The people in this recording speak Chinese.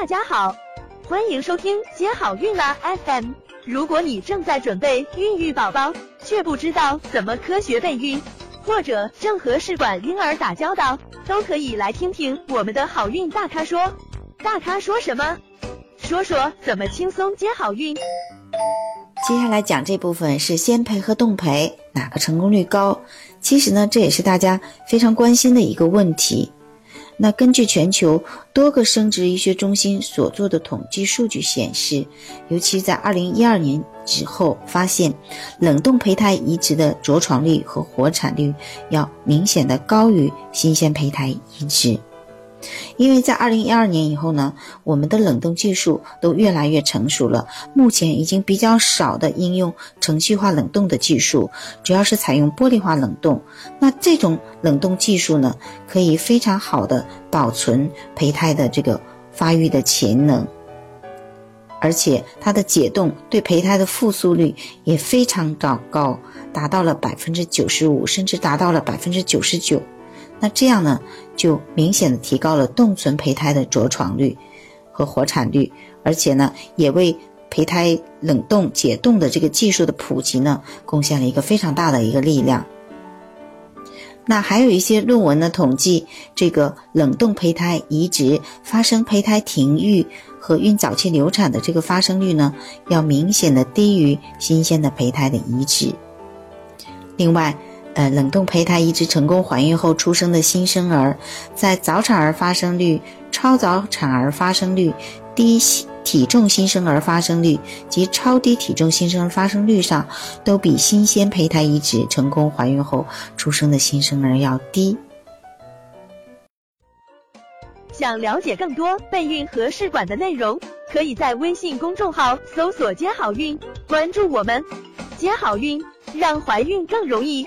大家好，欢迎收听接好运啦 FM。如果你正在准备孕育宝宝，却不知道怎么科学备孕，或者正和试管婴儿打交道，都可以来听听我们的好运大咖说。大咖说什么？说说怎么轻松接好运。接下来讲这部分是先培和冻培哪个成功率高？其实呢，这也是大家非常关心的一个问题。那根据全球多个生殖医学中心所做的统计数据显示，尤其在二零一二年之后，发现冷冻胚胎移植的着床率和活产率要明显的高于新鲜胚胎移植。因为在二零一二年以后呢，我们的冷冻技术都越来越成熟了，目前已经比较少的应用程序化冷冻的技术，主要是采用玻璃化冷冻。那这种冷冻技术呢，可以非常好的保存胚胎的这个发育的潜能，而且它的解冻对胚胎的复苏率也非常高，高达到了百分之九十五，甚至达到了百分之九十九。那这样呢，就明显的提高了冻存胚胎的着床率和活产率，而且呢，也为胚胎冷冻解冻的这个技术的普及呢，贡献了一个非常大的一个力量。那还有一些论文呢，统计这个冷冻胚胎移植发生胚胎停育和孕早期流产的这个发生率呢，要明显的低于新鲜的胚胎的移植。另外，呃，冷冻胚胎移植成功怀孕后出生的新生儿，在早产儿发生率、超早产儿发生率、低体重新生儿发生率及超低体重新生儿发生率上，都比新鲜胚胎移植成功怀孕后出生的新生儿要低。想了解更多备孕和试管的内容，可以在微信公众号搜索“接好运”，关注我们，接好运，让怀孕更容易。